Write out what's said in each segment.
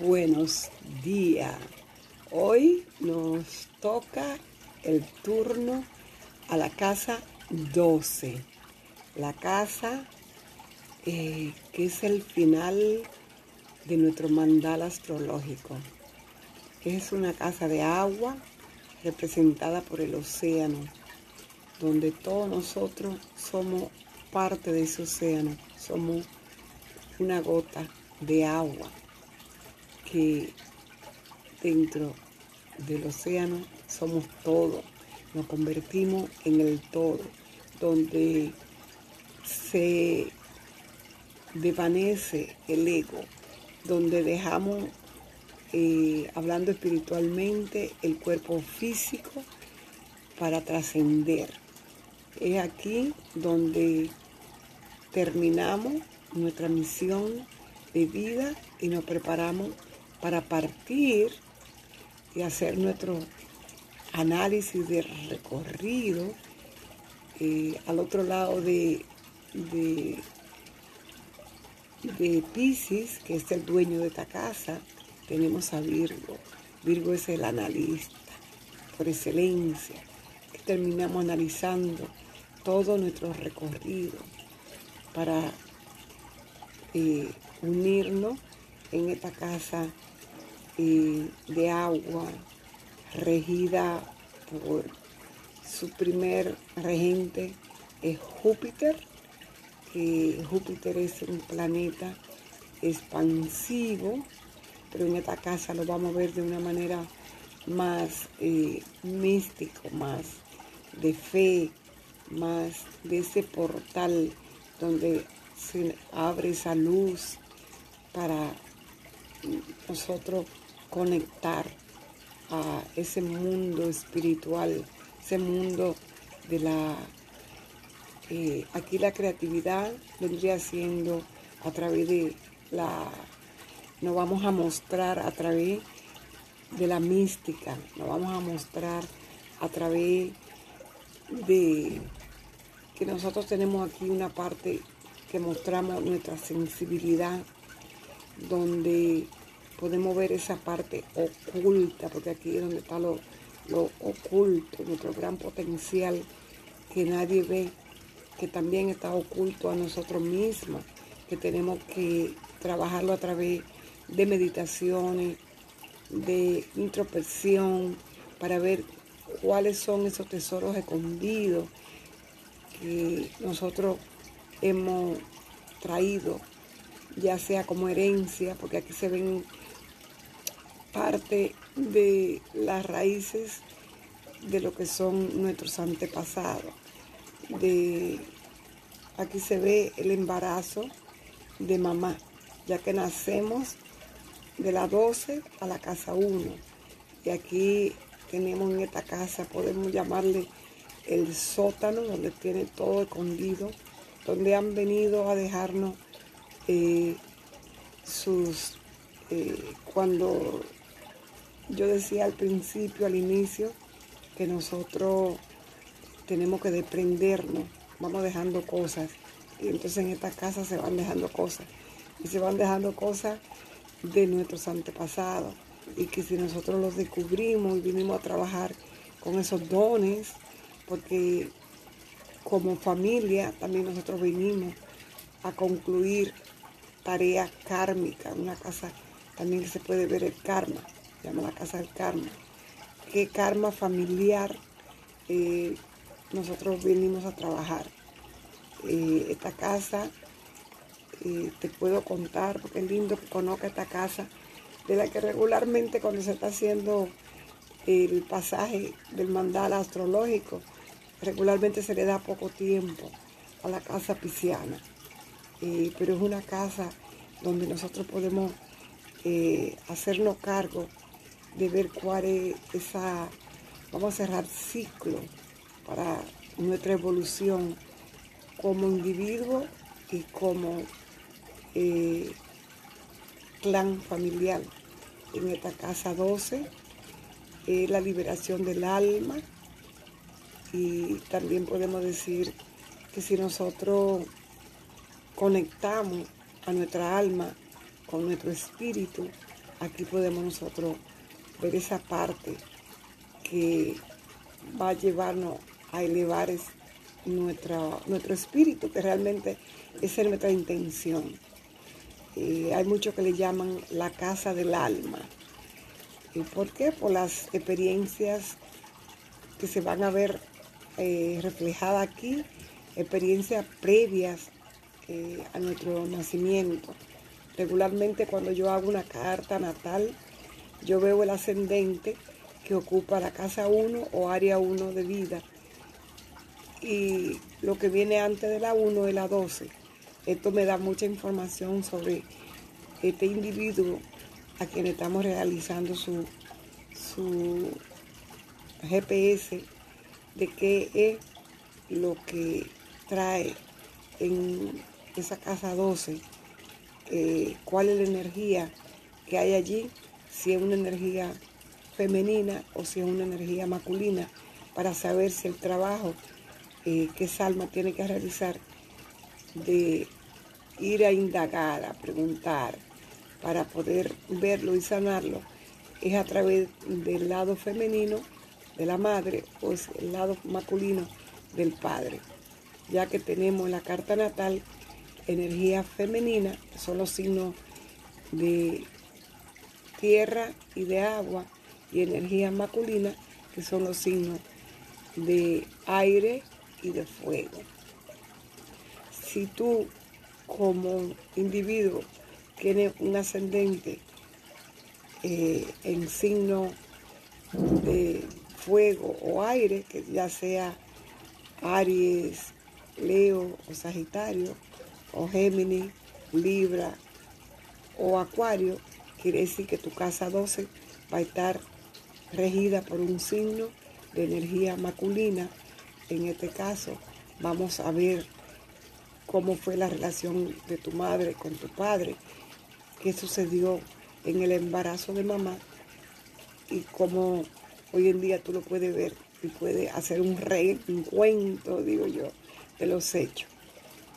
buenos días. Hoy nos toca el turno a la casa 12. La casa eh, que es el final de nuestro mandal astrológico. Es una casa de agua representada por el océano, donde todos nosotros somos parte de ese océano, somos una gota de agua que dentro del océano somos todo, nos convertimos en el todo, donde se desvanece el ego, donde dejamos, eh, hablando espiritualmente, el cuerpo físico para trascender. Es aquí donde terminamos nuestra misión de vida y nos preparamos para partir y hacer nuestro análisis de recorrido eh, al otro lado de, de, Pisces, que es el dueño de esta casa, tenemos a Virgo. Virgo es el analista por excelencia, que terminamos analizando todo nuestro recorrido para eh, unirnos en esta casa de agua regida por su primer regente es Júpiter, que Júpiter es un planeta expansivo, pero en esta casa lo vamos a ver de una manera más eh, místico, más de fe, más de ese portal donde se abre esa luz para nosotros conectar a ese mundo espiritual, ese mundo de la... Eh, aquí la creatividad vendría siendo a través de la... Nos vamos a mostrar a través de la mística, nos vamos a mostrar a través de que nosotros tenemos aquí una parte que mostramos nuestra sensibilidad, donde podemos ver esa parte oculta, porque aquí es donde está lo, oculto, nuestro gran potencial que nadie ve, que también está oculto a nosotros mismos, que tenemos que trabajarlo a través de meditaciones, de introspección, para ver cuáles son esos tesoros escondidos que nosotros hemos traído, ya sea como herencia, porque aquí se ven parte de las raíces de lo que son nuestros antepasados. De, aquí se ve el embarazo de mamá, ya que nacemos de la 12 a la casa 1. Y aquí tenemos en esta casa, podemos llamarle el sótano, donde tiene todo escondido, donde han venido a dejarnos eh, sus, eh, cuando yo decía al principio, al inicio, que nosotros tenemos que desprendernos, vamos dejando cosas. Y entonces en esta casa se van dejando cosas. Y se van dejando cosas de nuestros antepasados. Y que si nosotros los descubrimos y vinimos a trabajar con esos dones, porque como familia también nosotros venimos a concluir tareas kármicas, una casa también se puede ver el karma se llama la Casa del Karma. ¿Qué karma familiar eh, nosotros venimos a trabajar? Eh, esta casa, eh, te puedo contar, porque es lindo que conozca esta casa, de la que regularmente cuando se está haciendo el pasaje del mandala astrológico, regularmente se le da poco tiempo a la casa pisciana. Pero es una casa donde nosotros podemos hacernos cargo de ver cuál es esa, vamos a cerrar ciclo para nuestra evolución como individuo y como eh, clan familiar. En esta casa 12 es la liberación del alma y también podemos decir que si nosotros conectamos a nuestra alma con nuestro espíritu, aquí podemos nosotros ver esa parte que va a llevarnos a elevar nuestro espíritu, que realmente esa es nuestra intención. Eh, hay muchos que le llaman la casa del alma. ¿Y por qué? Por las experiencias que se van a ver eh, reflejadas aquí, experiencias previas a nuestro nacimiento. Regularmente cuando yo hago una carta natal, yo veo el ascendente que ocupa la casa 1 o área 1 de vida. Y lo que viene antes de la 1 es la 12. Esto me da mucha información sobre este individuo a quien estamos realizando su, su GPS de qué es lo que trae en esa casa 12 eh, cuál es la energía que hay allí, si es una energía femenina o si es una energía masculina, para saber si el trabajo eh, que Salma tiene que realizar de ir a indagar, a preguntar, para poder verlo y sanarlo, es a través del lado femenino de la madre o es el lado masculino del padre, ya que tenemos en la carta natal energía femenina, son los signos de tierra y de agua, y energía masculina, que son los signos de aire y de fuego. Si tú como individuo tienes un ascendente eh, en signo de fuego o aire, que ya sea Aries, Leo o Sagitario, o Géminis, Libra o Acuario, quiere decir que tu casa 12 va a estar regida por un signo de energía masculina. En este caso, vamos a ver cómo fue la relación de tu madre con tu padre, qué sucedió en el embarazo de mamá y cómo hoy en día tú lo puedes ver y puedes hacer un reencuentro, digo yo, de los hechos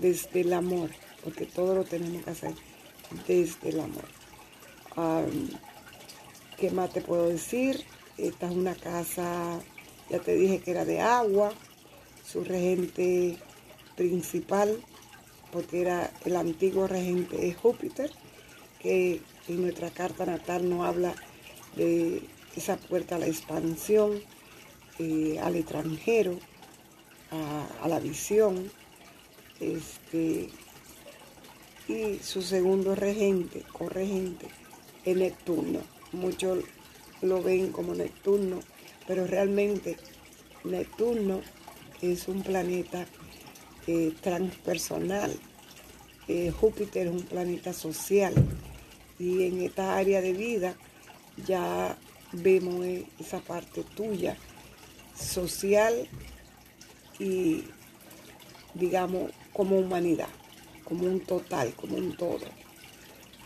desde el amor, porque todo lo tenemos que hacer desde el amor. ¿Qué más te puedo decir? Esta es una casa, ya te dije que era de agua, su regente principal, porque era el antiguo regente de Júpiter, que en nuestra carta natal nos habla de esa puerta a la expansión, eh, al extranjero, a la visión, este, y su segundo regente o regente es Neptuno. Muchos lo ven como Neptuno, pero realmente Neptuno es un planeta eh, transpersonal. Eh, Júpiter es un planeta social y en esta área de vida ya vemos esa parte tuya social y digamos como humanidad, como un total, como un todo.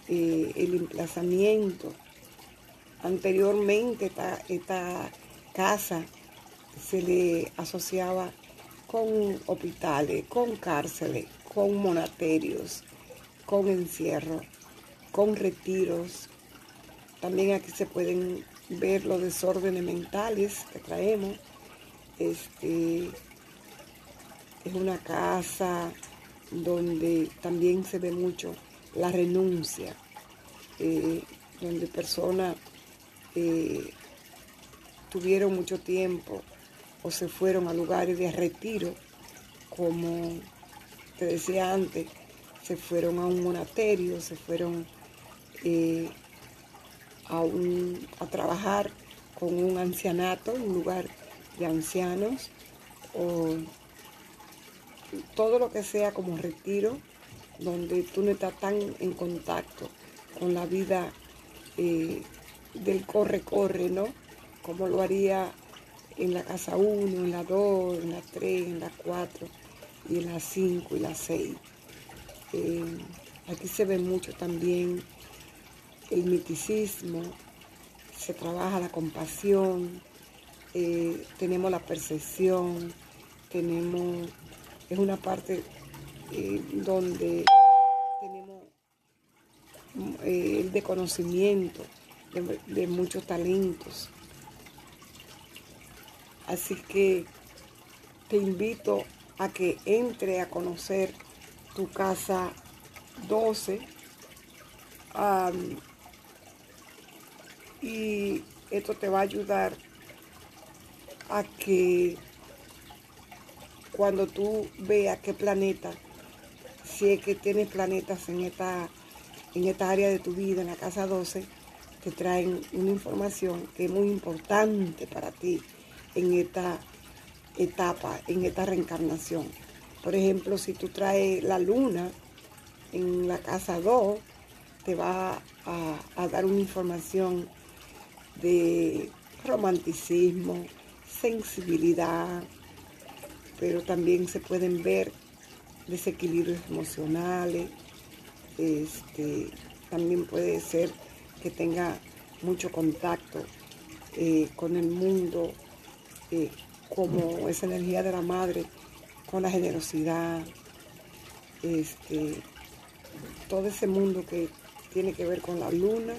Eh, el emplazamiento. Anteriormente esta, casa se le asociaba con hospitales, con cárceles, con monasterios, con encierro, con retiros. También aquí se pueden ver los desórdenes mentales que traemos. Este, es una casa donde también se ve mucho la renuncia, eh, donde personas eh, tuvieron mucho tiempo o se fueron a lugares de retiro, como te decía antes, se fueron a un monasterio, se fueron eh, a, a trabajar con un ancianato, un lugar de ancianos, o todo lo que sea como retiro, donde tú no estás tan en contacto con la vida eh, del corre-corre, ¿no? Como lo haría en la casa 1, en la 2, en la 3, en la 4 y en la 5 y la 6. Eh, aquí se ve mucho también el miticismo, se trabaja la compasión, eh, tenemos la percepción, tenemos es una parte eh, donde tenemos eh, el de conocimiento, de, muchos talentos. Así que te invito a que entre a conocer tu casa 12 y esto te va a ayudar a que cuando tú veas qué planeta, si es que tienes planetas en esta, en esta área de tu vida, en la casa 12, te traen una información que es muy importante para ti en esta etapa, en esta reencarnación. Por ejemplo, si tú traes la luna en la casa 2, te va a, a dar una información de romanticismo, sensibilidad, pero también se pueden ver desequilibrios emocionales. Este, también puede ser que tenga mucho contacto eh, con el mundo, eh, como esa energía de la madre, con la generosidad, este, todo ese mundo que tiene que ver con la luna,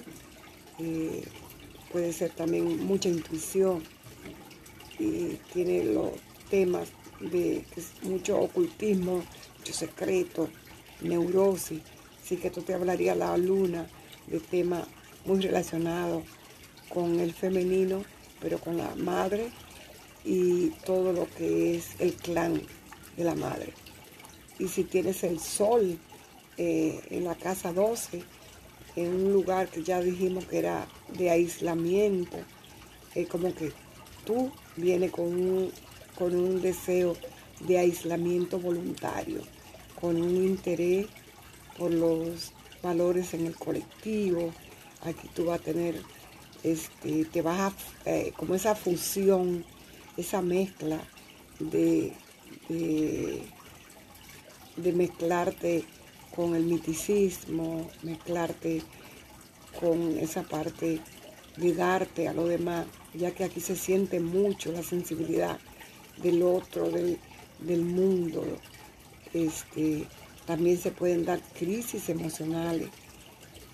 eh, puede ser también mucha intuición y tiene los temas de mucho ocultismo, mucho secreto, neurosis. Así que esto te hablaría la luna de temas muy relacionados con el femenino, pero con la madre y todo lo que es el clan de la madre. Y si tienes el sol eh, en la casa 12, en un lugar que ya dijimos que era de aislamiento, es como que tú vienes con un, con un deseo de aislamiento voluntario, con un interés por los valores en el colectivo. Aquí tú vas a tener, este, te vas a, eh, como esa fusión, esa mezcla de, de, de mezclarte con el miticismo, mezclarte con esa parte de darte a lo demás, ya que aquí se siente mucho la sensibilidad del otro, del, mundo. Este, también se pueden dar crisis emocionales.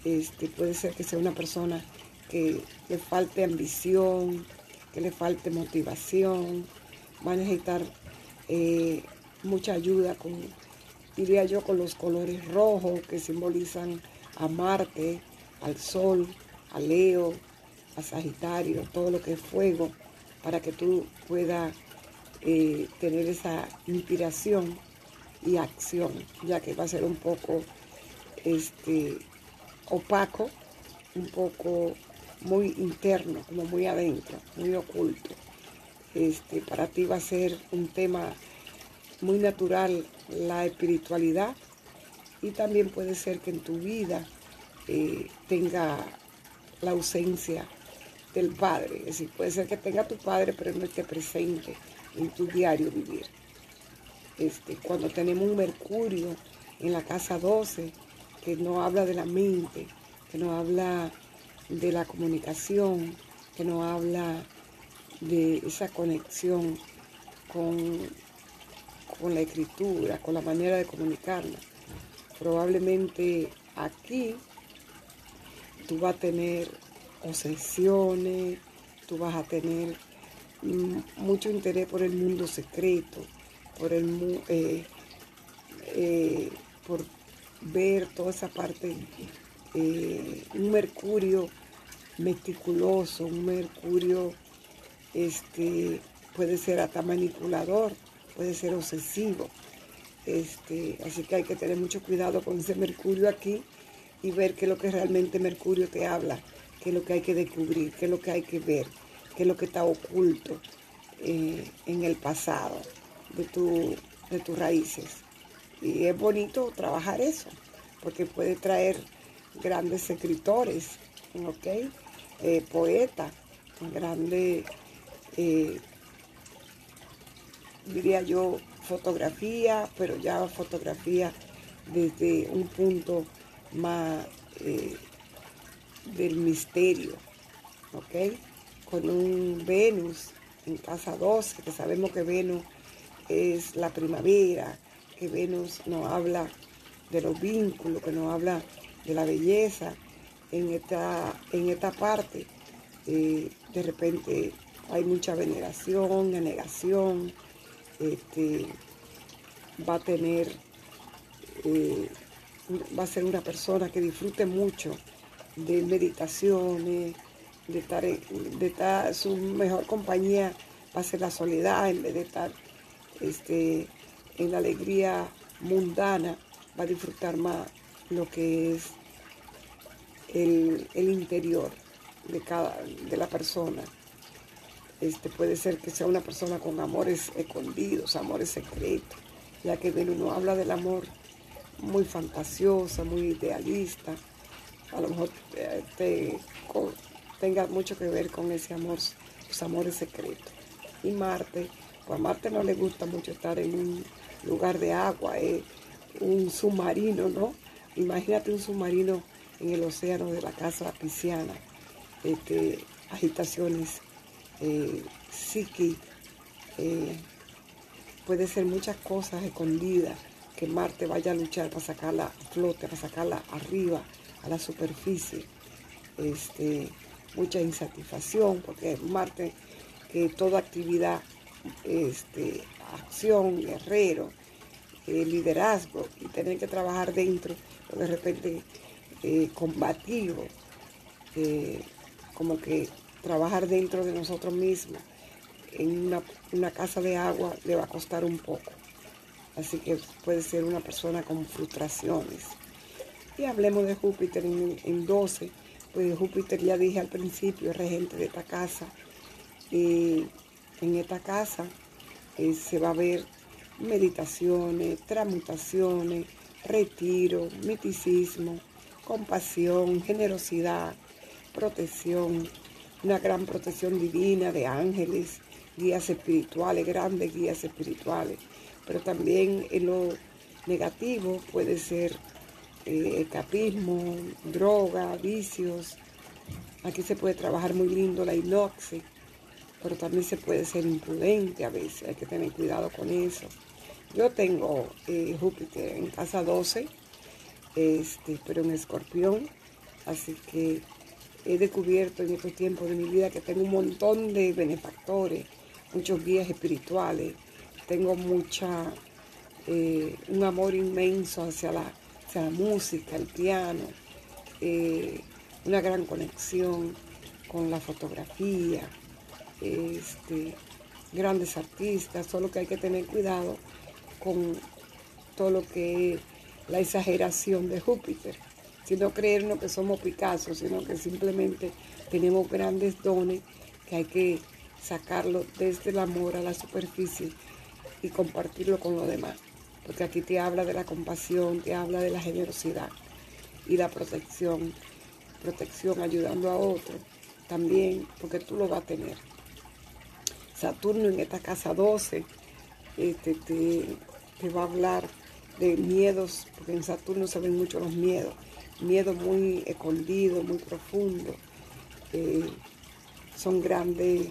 Este, puede ser que sea una persona que le falte ambición, que le falte motivación, va a necesitar eh, mucha ayuda con diría yo, con los colores rojos que simbolizan a Marte, al Sol, a Leo, a Sagitario, todo lo que es fuego, para que tú puedas eh, tener esa inspiración y acción, ya que va a ser un poco este, opaco, un poco muy interno, como muy adentro, muy oculto. Este, para ti va a ser un tema muy natural la espiritualidad y también puede ser que en tu vida eh, tenga la ausencia del Padre. Es decir, puede ser que tenga tu Padre, pero no esté presente en tu diario vivir. Este, cuando tenemos un Mercurio en la casa 12, que no habla de la mente, que no habla de la comunicación, que no habla de esa conexión con con la escritura, con la manera de comunicarla. Probablemente aquí tú vas a tener obsesiones, tú vas a tener mucho interés por el mundo secreto, por el eh, eh, por ver toda esa parte, eh, un mercurio meticuloso, un mercurio este, puede ser hasta manipulador, puede ser obsesivo. Este, así que hay que tener mucho cuidado con ese Mercurio aquí y ver qué es lo que realmente Mercurio te habla, qué es lo que hay que descubrir, qué es lo que hay que ver, qué es lo que está oculto eh, en el pasado de, tu, de tus raíces. Y es bonito trabajar eso, porque puede traer grandes escritores, ¿ok? Eh, poetas, grandes eh, diría yo, fotografía, pero ya fotografía desde un punto más del misterio, ¿ok? Con un Venus en casa 12, que sabemos que Venus es la primavera, que Venus nos habla de los vínculos, que nos habla de la belleza, en esta, en esta parte. Eh, de repente hay mucha veneración, negación, este, va a tener, eh, va a ser una persona que disfrute mucho de meditaciones, de estar, de estar su mejor compañía va a ser la soledad en vez de estar este, en la alegría mundana, va a disfrutar más lo que es el, interior de cada de la persona. Este, puede ser que sea una persona con amores escondidos, amores secretos, ya que uno habla del amor muy fantasiosa, muy idealista, a lo mejor te, tenga mucho que ver con ese amor, los amores secretos. Y Marte, pues a Marte no le gusta mucho estar en un lugar de agua, es un submarino, ¿no? Imagínate un submarino en el océano de la casa pisciana, este, agitaciones eh, psiqui, eh, puede ser muchas cosas escondidas que Marte vaya a luchar para sacarla a flote, para sacarla arriba, a la superficie. Este, mucha insatisfacción, porque Marte, que toda actividad, este, acción, guerrero, eh, liderazgo, y tener que trabajar dentro, de repente eh, combativo, eh, como que trabajar dentro de nosotros mismos en una, casa de agua le va a costar un poco. Así que puede ser una persona con frustraciones. Y hablemos de Júpiter en, 12. Pues Júpiter ya dije al principio, es regente de esta casa. Y en esta casa eh, se va a ver meditaciones, transmutaciones, retiro, miticismo, compasión, generosidad, protección, una gran protección divina de ángeles, guías espirituales, grandes guías espirituales. Pero también en lo negativo puede ser eh, escapismo, droga, vicios. Aquí se puede trabajar muy lindo la inoxe, pero también se puede ser imprudente a veces, hay que tener cuidado con eso. Yo tengo eh, Júpiter en casa 12, este, pero en escorpión, así que he descubierto en estos tiempos de mi vida que tengo un montón de benefactores, muchos guías espirituales, tengo mucha, eh, un amor inmenso hacia la, la música, el piano, eh, una gran conexión con la fotografía, este, grandes artistas, solo que hay que tener cuidado con todo lo que es la exageración de Júpiter, sino creernos que somos Picasso, sino que simplemente tenemos grandes dones que hay que sacarlo desde el amor a la superficie y compartirlo con los demás. Porque aquí te habla de la compasión, te habla de la generosidad y la protección, protección ayudando a otro también, porque tú lo vas a tener. Saturno en esta casa 12 este, te, va a hablar de miedos, porque en Saturno se ven mucho los miedos, miedos muy escondidos, muy profundos. Eh, son grandes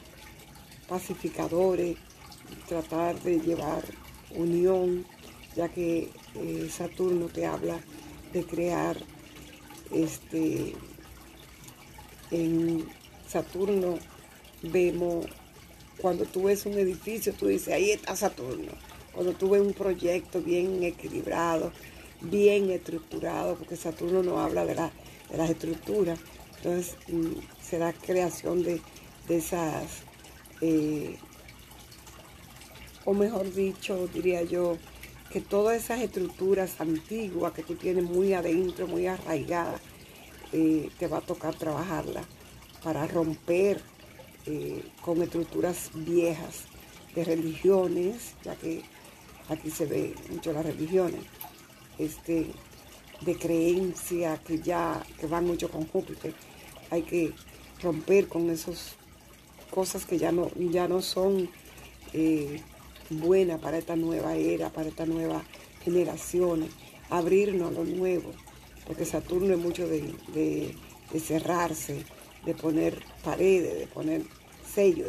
pacificadores, tratar de llevar unión, ya que eh, Saturno te habla de crear este en Saturno vemos cuando tú ves un edificio, tú dices, ahí está Saturno. Cuando tú ves un proyecto bien equilibrado, bien estructurado, porque Saturno no habla de, las estructuras, entonces mm, será creación de, esas, eh, o mejor dicho, diría yo, que todas esas estructuras antiguas que tú tienes muy adentro, muy arraigadas, eh, te va a tocar trabajarlas para romper eh, con estructuras viejas de religiones, ya que aquí se ve mucho las religiones, este, de creencia que ya que van mucho con Júpiter. Hay que romper con esas cosas que ya no, ya no son eh, buenas para esta nueva era, para esta nueva generación, abrirnos a lo nuevo, porque Saturno es mucho de, de cerrarse, de poner paredes, de poner sellos,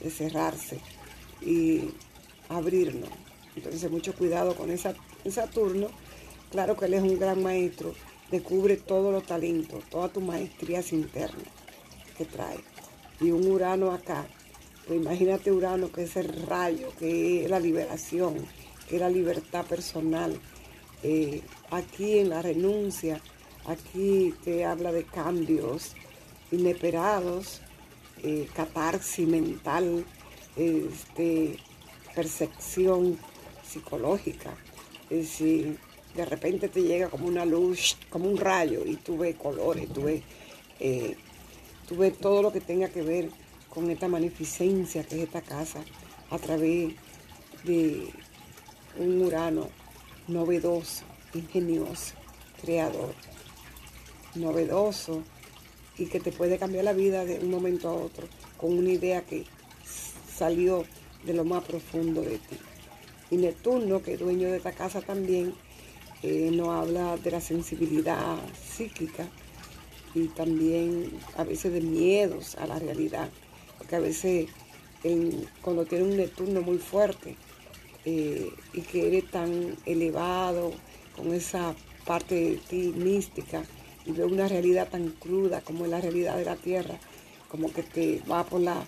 de, cerrarse y abrirnos. Entonces mucho cuidado con esa, Saturno. Claro que él es un gran maestro descubre todos los talentos, todas tus maestrías internas que trae. Y un Urano acá, pues imagínate Urano que es el rayo, que es la liberación, que es la libertad personal. Eh, aquí en la renuncia, aquí te habla de cambios inesperados, eh, catarsis mental, este, percepción psicológica. Es decir, de repente te llega como una luz, como un rayo, y tú ves colores, tú ves, eh, tú ves todo lo que tenga que ver con esta magnificencia que es esta casa a través de un Urano novedoso, ingenioso, creador, novedoso y que te puede cambiar la vida de un momento a otro con una idea que salió de lo más profundo de ti. Y Neptuno, que es dueño de esta casa también, eh, nos habla de la sensibilidad psíquica y también a veces de miedos a la realidad, porque a veces cuando tienes un Neptuno muy fuerte eh, y que eres tan elevado con esa parte ti mística y ve una realidad tan cruda como es la realidad de la tierra, como que te va por la,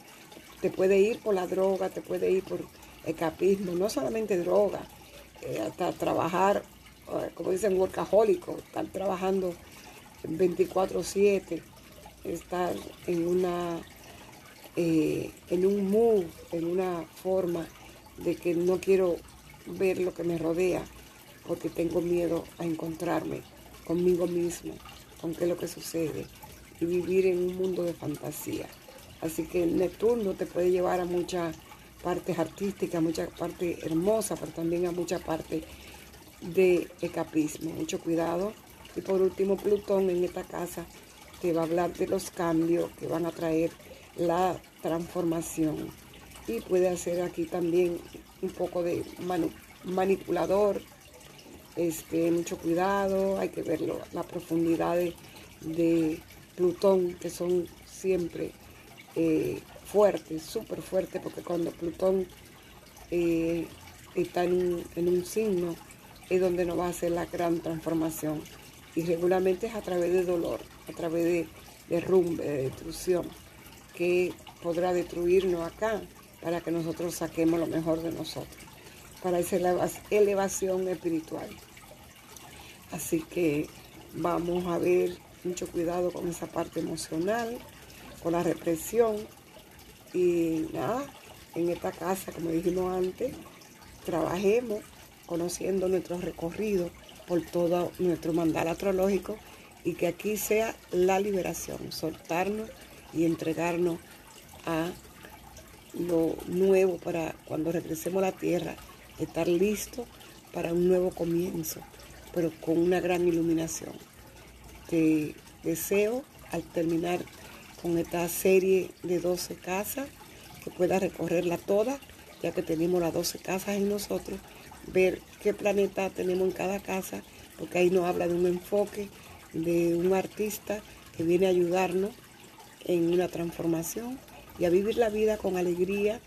te puede ir por la droga, te puede ir por escapismo, no solamente droga, eh, hasta trabajar, eh, como dicen, workahólico, estar trabajando 24/7, estar en una eh, en un mood, en una forma de que no quiero ver lo que me rodea, porque tengo miedo a encontrarme conmigo mismo, con qué es lo que sucede, y vivir en un mundo de fantasía. Así que Neptuno te puede llevar a muchas partes artísticas, muchas partes hermosas, pero también a muchas partes de escapismo. Mucho cuidado. Y por último, Plutón en esta casa te va a hablar de los cambios que van a traer la transformación. Y puede hacer aquí también un poco de manipulador. Este, mucho cuidado, hay que verlo, la profundidad de Plutón, que son siempre eh, fuerte, súper fuerte, porque cuando Plutón eh, está en un, signo es donde nos va a hacer la gran transformación. Y regularmente es a través de dolor, a través de derrumbe, de destrucción, que podrá destruirnos acá para que nosotros saquemos lo mejor de nosotros, para esa elevación espiritual. Así que vamos a ver mucho cuidado con esa parte emocional, con la represión. Y nada, en esta casa, como dijimos antes, trabajemos conociendo nuestro recorrido por todo nuestro mandal astrológico y que aquí sea la liberación, soltarnos y entregarnos a lo nuevo para cuando regresemos a la tierra, estar listos para un nuevo comienzo, pero con una gran iluminación. Te deseo al terminar con esta serie de 12 casas, que pueda recorrerla toda, ya que tenemos las 12 casas en nosotros, ver qué planeta tenemos en cada casa, porque ahí nos habla de un enfoque de un artista que viene a ayudarnos en una transformación y a vivir la vida con alegría,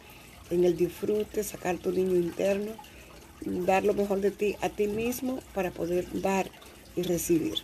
en el disfrute, sacar tu niño interno, dar lo mejor de ti a ti mismo para poder dar y recibir.